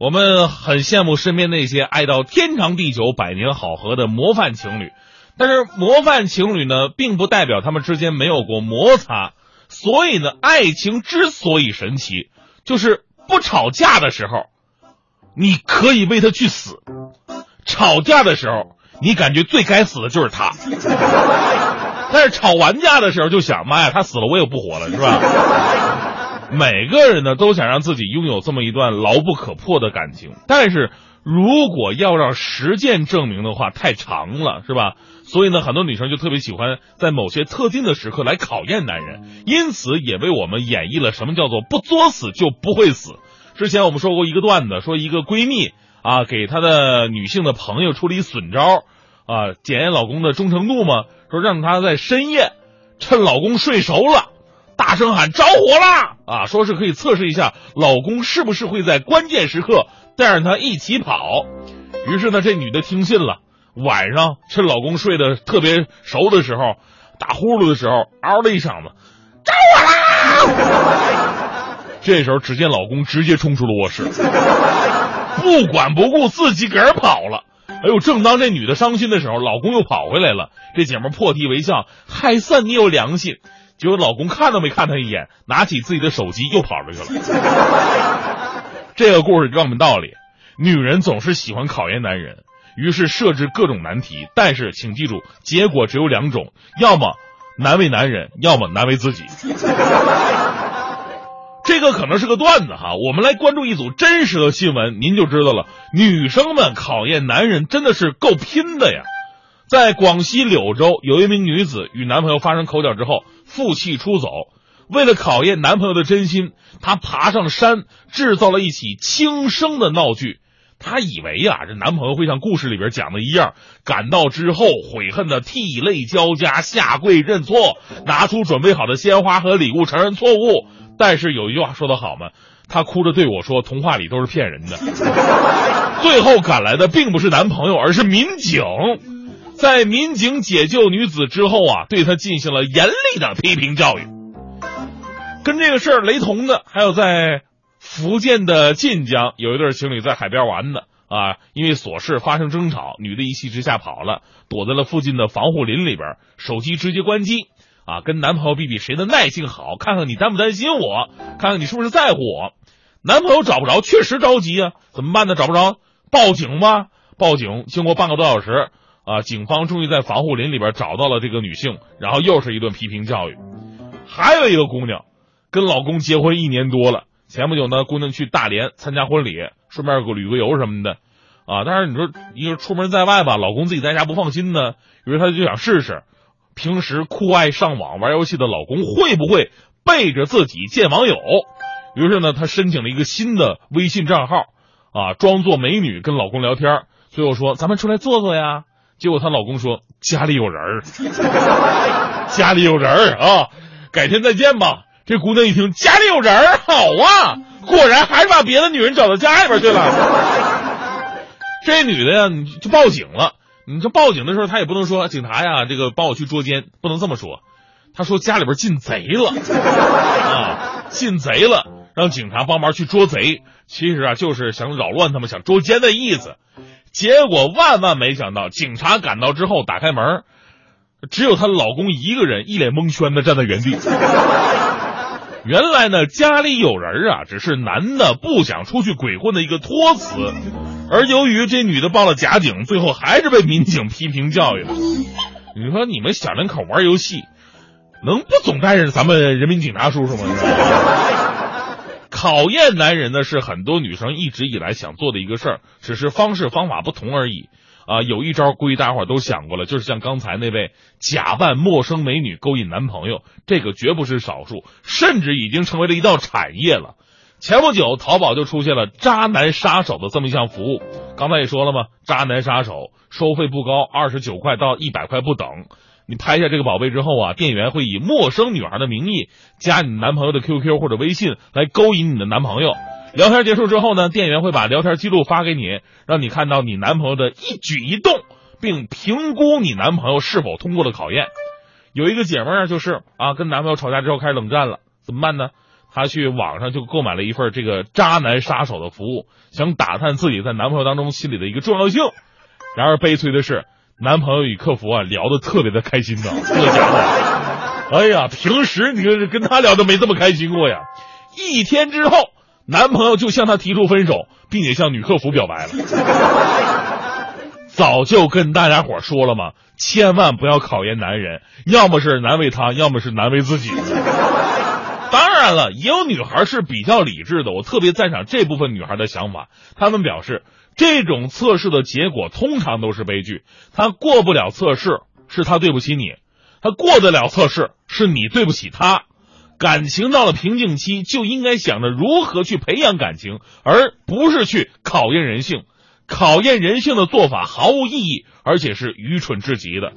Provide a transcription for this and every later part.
我们很羡慕身边那些爱到天长地久、百年好合的模范情侣，但是模范情侣呢，并不代表他们之间没有过摩擦。所以呢，爱情之所以神奇，就是不吵架的时候，你可以为他去死；吵架的时候，你感觉最该死的就是他。但是吵完架的时候，就想妈呀，他死了我也不活了，是吧？每个人呢都想让自己拥有这么一段牢不可破的感情，但是如果要让实践证明的话，太长了，是吧？所以呢，很多女生就特别喜欢在某些特定的时刻来考验男人，因此也为我们演绎了什么叫做不作死就不会死。之前我们说过一个段子，说一个闺蜜啊给她的女性的朋友出了一损招啊，检验老公的忠诚度嘛，说让她在深夜趁老公睡熟了，大声喊着火啦啊，说是可以测试一下老公是不是会在关键时刻带着她一起跑。于是呢，这女的听信了。晚上趁老公睡得特别熟的时候，打呼噜的时候，嗷的一嗓子，着火啦！这时候，只见老公直接冲出了卧室，不管不顾，自己个儿跑了。哎呦，正当这女的伤心的时候，老公又跑回来了。这姐们破涕为笑，还算你有良心。结果老公看都没看她一眼，拿起自己的手机又跑出去了。这个故事告诉我们道理：女人总是喜欢考验男人。于是设置各种难题，但是请记住，结果只有两种：要么难为男人，要么难为自己。这个可能是个段子哈，我们来关注一组真实的新闻，您就知道了。女生们考验男人真的是够拼的呀！在广西柳州，有一名女子与男朋友发生口角之后，负气出走。为了考验男朋友的真心，她爬上山，制造了一起轻生的闹剧。她以为呀，这男朋友会像故事里边讲的一样，赶到之后悔恨的涕泪交加，下跪认错，拿出准备好的鲜花和礼物承认错误。但是有一句话说得好嘛，她哭着对我说：“童话里都是骗人的。”最后赶来的并不是男朋友，而是民警。在民警解救女子之后啊，对她进行了严厉的批评教育。跟这个事儿雷同的还有在。福建的晋江有一对情侣在海边玩呢，啊，因为琐事发生争吵，女的一气之下跑了，躲在了附近的防护林里边，手机直接关机，啊，跟男朋友比比谁的耐性好，看看你担不担心我，看看你是不是在乎我。男朋友找不着，确实着急啊，怎么办呢？找不着，报警吧。报警，经过半个多小时，啊，警方终于在防护林里边找到了这个女性，然后又是一顿批评教育。还有一个姑娘，跟老公结婚一年多了。前不久呢，姑娘去大连参加婚礼，顺便旅个游什么的，啊，但是你说一个出门在外吧，老公自己在家不放心呢，于是她就想试试，平时酷爱上网玩游戏的老公会不会背着自己见网友。于是呢，她申请了一个新的微信账号，啊，装作美女跟老公聊天，最后说咱们出来坐坐呀。结果她老公说家里有人儿，家里有人儿啊，改天再见吧。这姑娘一听家里有人儿，好啊，果然还是把别的女人找到家里边去了。这女的呀，你就报警了。你这报警的时候，她也不能说警察呀，这个帮我去捉奸，不能这么说。她说家里边进贼了 啊，进贼了，让警察帮忙去捉贼。其实啊，就是想扰乱他们，想捉奸的意思。结果万万没想到，警察赶到之后，打开门，只有她老公一个人，一脸蒙圈的站在原地。原来呢，家里有人啊，只是男的不想出去鬼混的一个托词，而由于这女的报了假警，最后还是被民警批评教育了。你说你们小两口玩游戏，能不总带着咱们人民警察叔叔吗？考验男人呢，是很多女生一直以来想做的一个事儿，只是方式方法不同而已。啊，有一招，估计大伙儿都想过了，就是像刚才那位假扮陌生美女勾引男朋友，这个绝不是少数，甚至已经成为了一道产业了。前不久，淘宝就出现了“渣男杀手”的这么一项服务。刚才也说了嘛，“渣男杀手”收费不高，二十九块到一百块不等。你拍下这个宝贝之后啊，店员会以陌生女孩的名义加你男朋友的 QQ 或者微信来勾引你的男朋友。聊天结束之后呢，店员会把聊天记录发给你，让你看到你男朋友的一举一动，并评估你男朋友是否通过了考验。有一个姐妹儿就是啊，跟男朋友吵架之后开始冷战了，怎么办呢？她去网上就购买了一份这个渣男杀手的服务，想打探自己在男朋友当中心里的一个重要性。然而悲催的是，男朋友与客服啊聊得特别的开心呢，这家伙，哎呀，平时你跟跟他聊都没这么开心过呀。一天之后，男朋友就向她提出分手，并且向女客服表白了。早就跟大家伙说了嘛，千万不要考验男人，要么是难为他，要么是难为自己。当然了，也有女孩是比较理智的，我特别赞赏这部分女孩的想法。她们表示，这种测试的结果通常都是悲剧。他过不了测试，是他对不起你；他过得了测试，是你对不起他。感情到了瓶颈期，就应该想着如何去培养感情，而不是去考验人性。考验人性的做法毫无意义，而且是愚蠢至极的。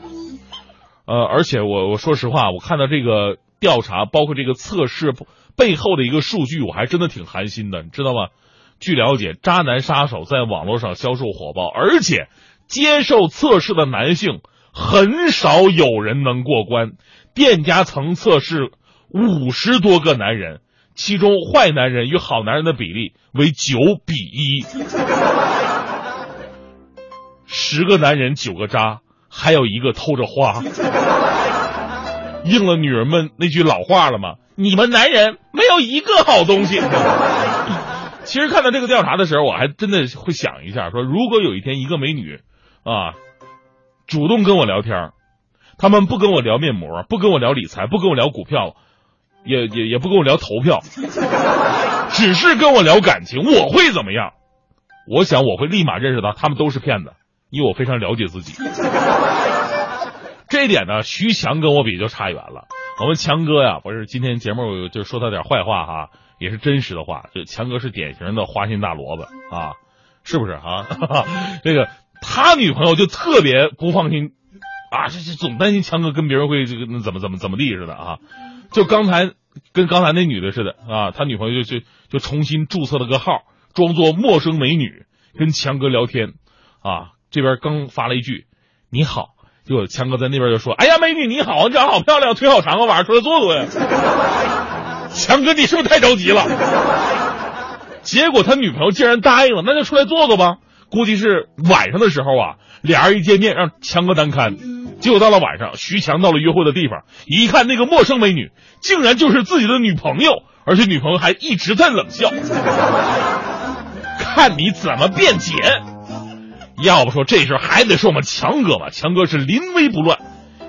呃，而且我我说实话，我看到这个调查，包括这个测试背后的一个数据，我还真的挺寒心的，你知道吗？据了解，渣男杀手在网络上销售火爆，而且接受测试的男性很少有人能过关。店家曾测试五十多个男人，其中坏男人与好男人的比例为九比一。十个男人九个渣，还有一个偷着花，应了女人们那句老话了吗？你们男人没有一个好东西。其实看到这个调查的时候，我还真的会想一下，说如果有一天一个美女啊，主动跟我聊天，他们不跟我聊面膜，不跟我聊理财，不跟我聊股票，也也也不跟我聊投票，只是跟我聊感情，我会怎么样？我想我会立马认识到他们都是骗子。因为我非常了解自己，这一点呢，徐强跟我比就差远了。我们强哥呀，不是今天节目就说他点坏话哈，也是真实的话。这强哥是典型的花心大萝卜啊，是不是啊？这个他女朋友就特别不放心啊，这这总担心强哥跟别人会这个怎么怎么怎么地似的啊。就刚才跟刚才那女的似的啊，他女朋友就就就重新注册了个号，装作陌生美女跟强哥聊天啊。这边刚发了一句“你好”，结果强哥在那边就说：“哎呀，美女你好，你长得好漂亮，腿好长啊，晚上出来坐坐呀。” 强哥，你是不是太着急了？结果他女朋友竟然答应了，那就出来坐坐吧。估计是晚上的时候啊，俩人一见面让强哥难堪。结果到了晚上，徐强到了约会的地方，一看那个陌生美女，竟然就是自己的女朋友，而且女朋友还一直在冷笑，看你怎么辩解。要不说这事还得说我们强哥吧，强哥是临危不乱，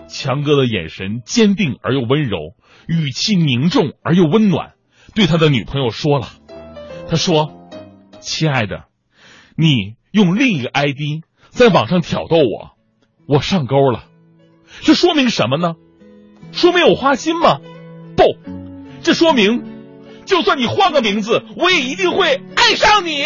强哥的眼神坚定而又温柔，语气凝重而又温暖，对他的女朋友说了，他说：“亲爱的，你用另一个 ID 在网上挑逗我，我上钩了，这说明什么呢？说明我花心吗？不，这说明，就算你换个名字，我也一定会爱上你。”